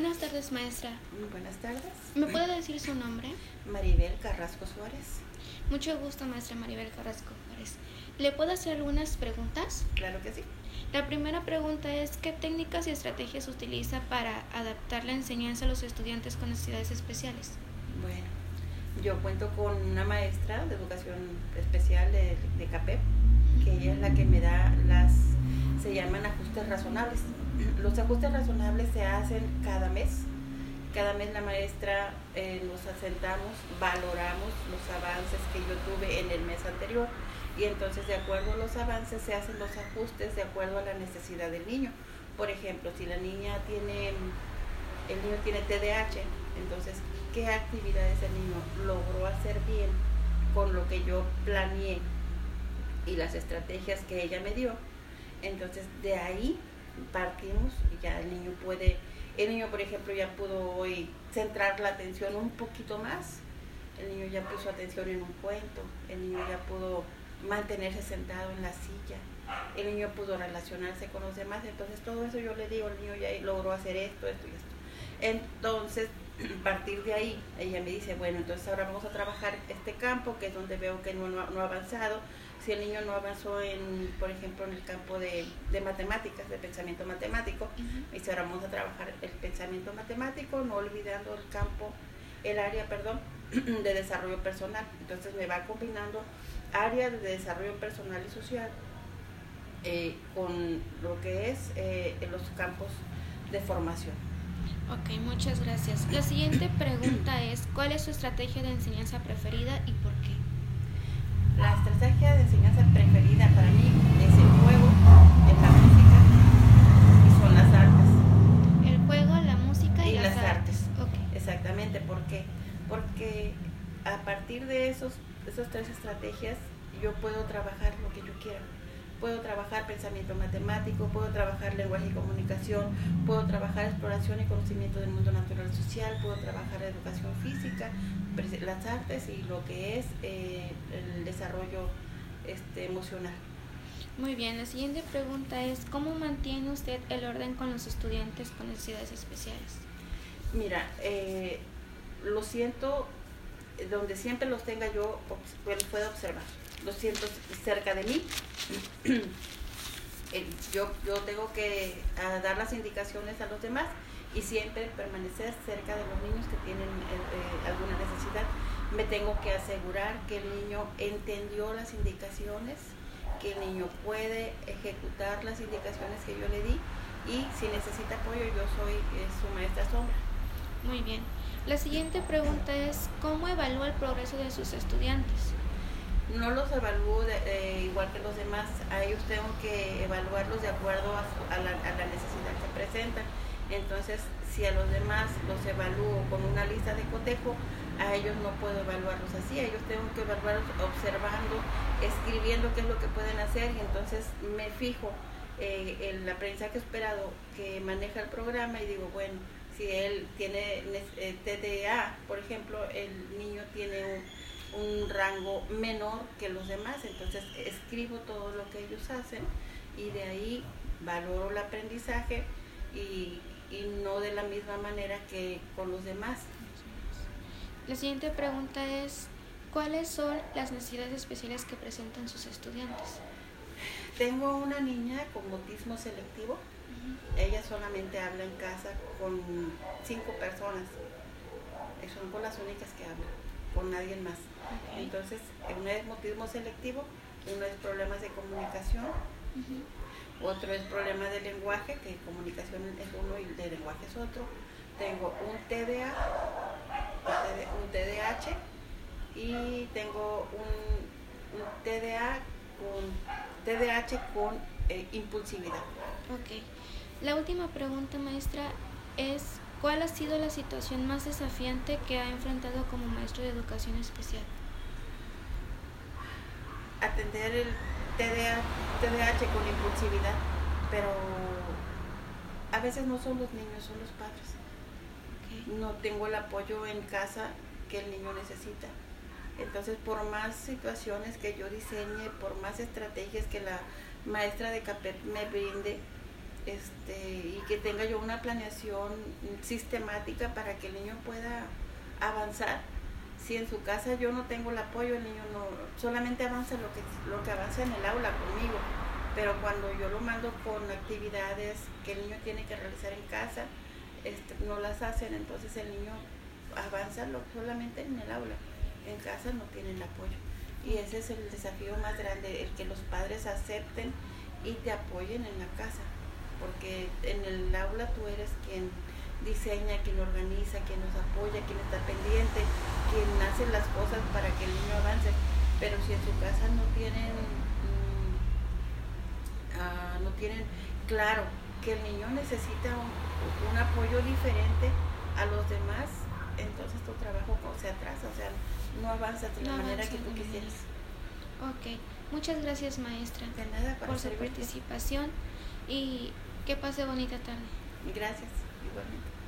Buenas tardes, maestra. Muy buenas tardes. ¿Me puede decir su nombre? Maribel Carrasco Suárez. Mucho gusto, maestra Maribel Carrasco Suárez. ¿Le puedo hacer algunas preguntas? Claro que sí. La primera pregunta es, ¿qué técnicas y estrategias utiliza para adaptar la enseñanza a los estudiantes con necesidades especiales? Bueno, yo cuento con una maestra de educación especial de, de CAPEP, que ella es la que me da las, se llaman ajustes razonables. Los ajustes razonables se hacen cada mes. Cada mes la maestra eh, nos asentamos, valoramos los avances que yo tuve en el mes anterior y entonces de acuerdo a los avances se hacen los ajustes de acuerdo a la necesidad del niño. Por ejemplo, si la niña tiene, el niño tiene TDAH, entonces, ¿qué actividades el niño logró hacer bien con lo que yo planeé y las estrategias que ella me dio? Entonces, de ahí partimos y ya el niño puede, el niño por ejemplo ya pudo hoy centrar la atención un poquito más, el niño ya puso atención en un cuento, el niño ya pudo mantenerse sentado en la silla, el niño pudo relacionarse con los demás, entonces todo eso yo le digo, el niño ya logró hacer esto, esto y esto. Entonces, a partir de ahí, ella me dice, bueno, entonces ahora vamos a trabajar este campo, que es donde veo que no, no ha avanzado, si el niño no avanzó en, por ejemplo, en el campo de, de matemáticas, de pensamiento matemático, y dice, ahora vamos a trabajar el pensamiento matemático, no olvidando el campo, el área, perdón, de desarrollo personal. Entonces me va combinando áreas de desarrollo personal y social eh, con lo que es eh, los campos de formación. Ok, muchas gracias. La siguiente pregunta es, ¿cuál es su estrategia de enseñanza preferida y por qué? La estrategia de enseñanza preferida para mí es el juego, es la música y son las artes. El juego, la música y, Y las, las artes. Exactamente, ¿por qué? Porque a partir de esos, de esas tres estrategias yo puedo trabajar lo que yo quiera. Puedo trabajar pensamiento matemático, puedo trabajar lenguaje y comunicación, puedo trabajar exploración y conocimiento del mundo natural y social, puedo trabajar educación física, las artes y lo que es eh, el desarrollo este, emocional. Muy bien, la siguiente pregunta es, ¿cómo mantiene usted el orden con los estudiantes con necesidades especiales? Mira, eh, lo siento, donde siempre los tenga yo, pues, puedo observar. Lo siento cerca de mí. Yo, yo tengo que ah, dar las indicaciones a los demás y siempre permanecer cerca de los niños que tienen eh, eh, alguna necesidad. Me tengo que asegurar que el niño entendió las indicaciones, que el niño puede ejecutar las indicaciones que yo le di y si necesita apoyo yo soy eh, su maestra sombra. Muy bien. La siguiente pregunta es, ¿cómo evalúa el progreso de sus estudiantes? No los evalúo de- eh, igual que los demás, a ellos tengo que evaluarlos de acuerdo a, su- a la, a la necesidad que presentan. Entonces, si a los demás los evalúo con una lista de cotejo, a ellos no puedo evaluarlos así, a ellos tengo que evaluarlos observando, escribiendo qué es lo que pueden hacer. Y entonces me fijo eh, el aprendizaje esperado que maneja el programa y digo, bueno, si él tiene ne- eh, TDA, por ejemplo, el niño tiene un, un rango menor que los demás, entonces escribo todo lo que ellos hacen y de ahí valoro el aprendizaje y, y no de la misma manera que con los demás. La siguiente pregunta es, ¿cuáles son las necesidades especiales que presentan sus estudiantes? Tengo una niña con autismo selectivo, ella solamente habla en casa con cinco personas, son con las únicas que habla, con nadie más. Entonces, uno es autismo selectivo, uno es problemas de comunicación, otro es problema de lenguaje, que comunicación es uno y de lenguaje es otro. Tengo un TDA, un TDAH y tengo un, un TDA con TDAH con eh, impulsividad. Ok. La última pregunta, maestra, es ¿cuál ha sido la situación más desafiante que ha enfrentado como maestro de educación especial? Atender el TDA, TDAH con impulsividad, pero a veces no son los niños, son los padres. No tengo el apoyo en casa que el niño necesita. Entonces, por más situaciones que yo diseñe, por más estrategias que la maestra de CAPET me brinde, este, y que tenga yo una planeación sistemática para que el niño pueda avanzar. Si en su casa yo no tengo el apoyo, el niño no solamente avanza lo que, lo que avanza en el aula conmigo, pero cuando yo lo mando con actividades que el niño tiene que realizar en casa, este, no las hacen, entonces el niño avanza lo, solamente en el aula, en casa no tienen apoyo. Y ese es el desafío más grande, el que los padres acepten y te apoyen en la casa, porque en el aula tú eres quien diseña, quien organiza, quien nos apoya, quien está pendiente, quien hace las cosas para que el niño avance. Pero si en su casa no tienen, mm, ah, no tienen claro que el niño necesita un, apoyo diferente a los demás, entonces tu trabajo se atrasa, o sea, no avanza de la manera que tú quisieras. Ok, muchas gracias maestra de nada, por su participación y que pase bonita tarde. Gracias, igualmente.